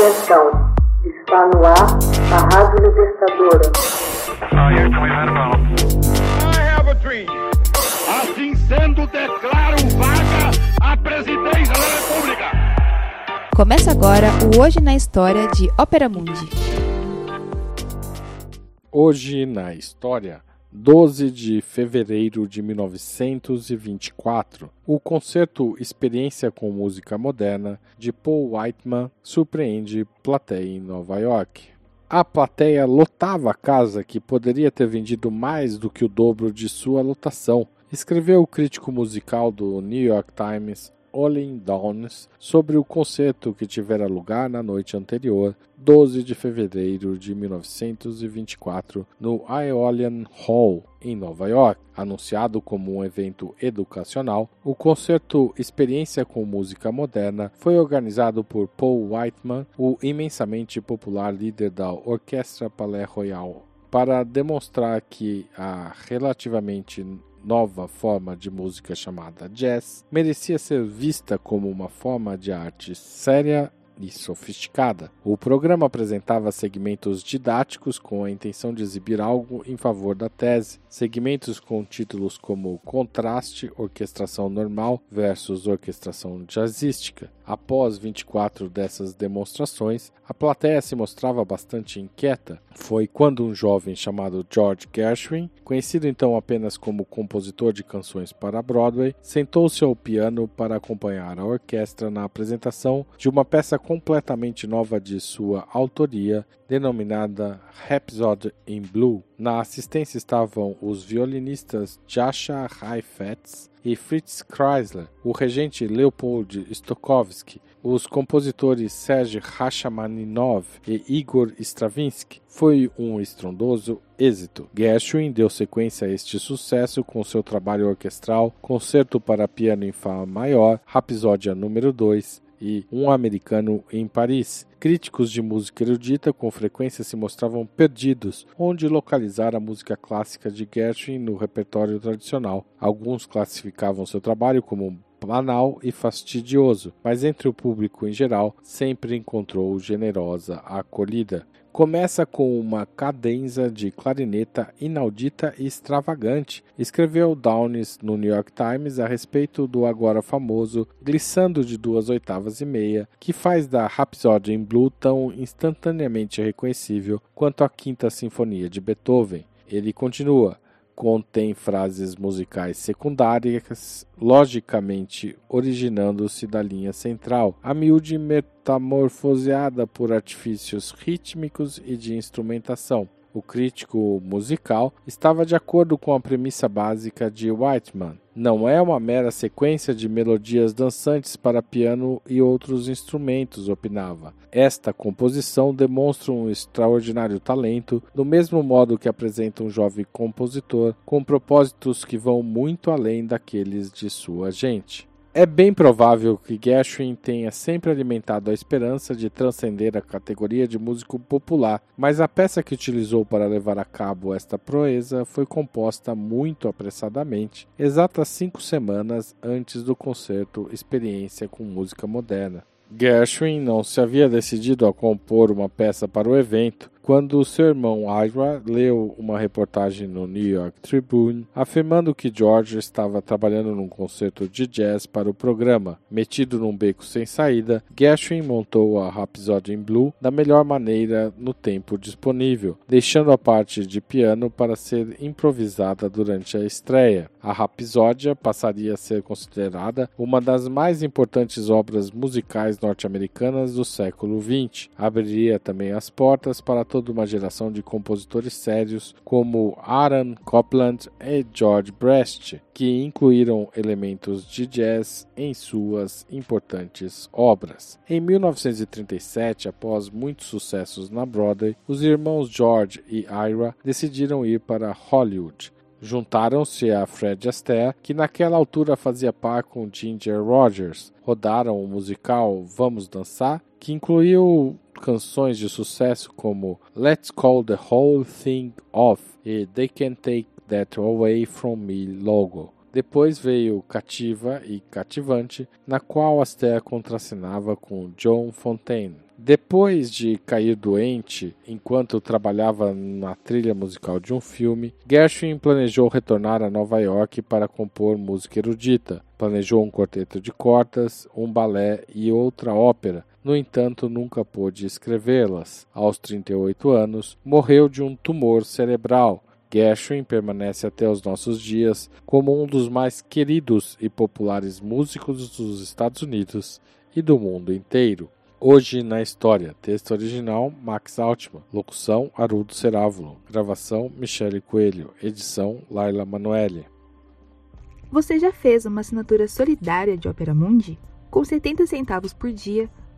Atenção, está no ar a Rádio Libertadora. Assim sendo, declaro vaga a presidência da República. Começa agora o Hoje na História de Ópera Mundi. Hoje na História, 12 de fevereiro de 1924, o concerto Experiência com Música Moderna de Paul Whiteman surpreende plateia em Nova York. A plateia lotava a casa que poderia ter vendido mais do que o dobro de sua lotação, escreveu o crítico musical do New York Times Olin Downs sobre o concerto que tivera lugar na noite anterior, 12 de fevereiro de 1924, no Aeolian Hall, em Nova York. Anunciado como um evento educacional, o concerto Experiência com Música Moderna foi organizado por Paul Whiteman, o imensamente popular líder da Orquestra Palais Royal, para demonstrar que a relativamente nova forma de música chamada jazz merecia ser vista como uma forma de arte séria e sofisticada. O programa apresentava segmentos didáticos com a intenção de exibir algo em favor da tese, segmentos com títulos como Contraste, Orquestração Normal versus Orquestração Jazzística. Após 24 dessas demonstrações, a plateia se mostrava bastante inquieta. Foi quando um jovem chamado George Gershwin, conhecido então apenas como compositor de canções para Broadway, sentou-se ao piano para acompanhar a orquestra na apresentação de uma peça completamente nova de sua autoria, denominada Rhapsody in Blue. Na assistência estavam os violinistas Jascha Heifetz e Fritz Kreisler, o regente Leopold Stokowski, os compositores Sergei Rachmaninov e Igor Stravinsky. Foi um estrondoso êxito. Gershwin deu sequência a este sucesso com seu trabalho orquestral Concerto para Piano em Fá Maior, Rapsódia número 2, e Um Americano em Paris. Críticos de música erudita com frequência se mostravam perdidos onde localizar a música clássica de Gershwin no repertório tradicional. Alguns classificavam seu trabalho como banal e fastidioso, mas entre o público em geral sempre encontrou generosa acolhida começa com uma cadenza de clarineta inaudita e extravagante, escreveu Downes no New York Times a respeito do agora famoso glissando de duas oitavas e meia, que faz da Rhapsody in Blue tão instantaneamente reconhecível quanto a Quinta Sinfonia de Beethoven. Ele continua contém frases musicais secundárias, logicamente originando-se da linha central, a miúde metamorfoseada por artifícios rítmicos e de instrumentação. O crítico musical estava de acordo com a premissa básica de Whiteman. Não é uma mera sequência de melodias dançantes para piano e outros instrumentos, opinava. Esta composição demonstra um extraordinário talento, do mesmo modo que apresenta um jovem compositor com propósitos que vão muito além daqueles de sua gente. É bem provável que Gershwin tenha sempre alimentado a esperança de transcender a categoria de músico popular, mas a peça que utilizou para levar a cabo esta proeza foi composta muito apressadamente, exatas cinco semanas antes do concerto Experiência com Música Moderna. Gershwin não se havia decidido a compor uma peça para o evento, quando seu irmão Ira leu uma reportagem no New York Tribune afirmando que George estava trabalhando num concerto de jazz para o programa. Metido num beco sem saída, Gershwin montou a Rhapsody in Blue da melhor maneira no tempo disponível, deixando a parte de piano para ser improvisada durante a estreia. A Rapsódia passaria a ser considerada uma das mais importantes obras musicais norte-americanas do século XX. Abriria também as portas para todo toda uma geração de compositores sérios como Aaron Copland e George Brest, que incluíram elementos de jazz em suas importantes obras. Em 1937, após muitos sucessos na Broadway, os irmãos George e Ira decidiram ir para Hollywood. Juntaram-se a Fred Astaire, que naquela altura fazia par com Ginger Rogers. Rodaram o musical Vamos Dançar, que incluiu canções de sucesso como Let's Call the Whole Thing Off e They Can't Take That Away From Me logo. Depois veio Cativa e Cativante, na qual Astaire contracenava com John Fontaine. Depois de cair doente enquanto trabalhava na trilha musical de um filme, Gershwin planejou retornar a Nova York para compor música erudita. Planejou um quarteto de cordas, um balé e outra ópera. No entanto, nunca pôde escrevê-las. Aos 38 anos, morreu de um tumor cerebral. Gershwin permanece até os nossos dias como um dos mais queridos e populares músicos dos Estados Unidos e do mundo inteiro. Hoje na História. Texto original Max Altman. Locução Arudo Cerávulo. Gravação Michele Coelho. Edição Laila Manoeli. Você já fez uma assinatura solidária de Opera Mundi? Com 70 centavos por dia,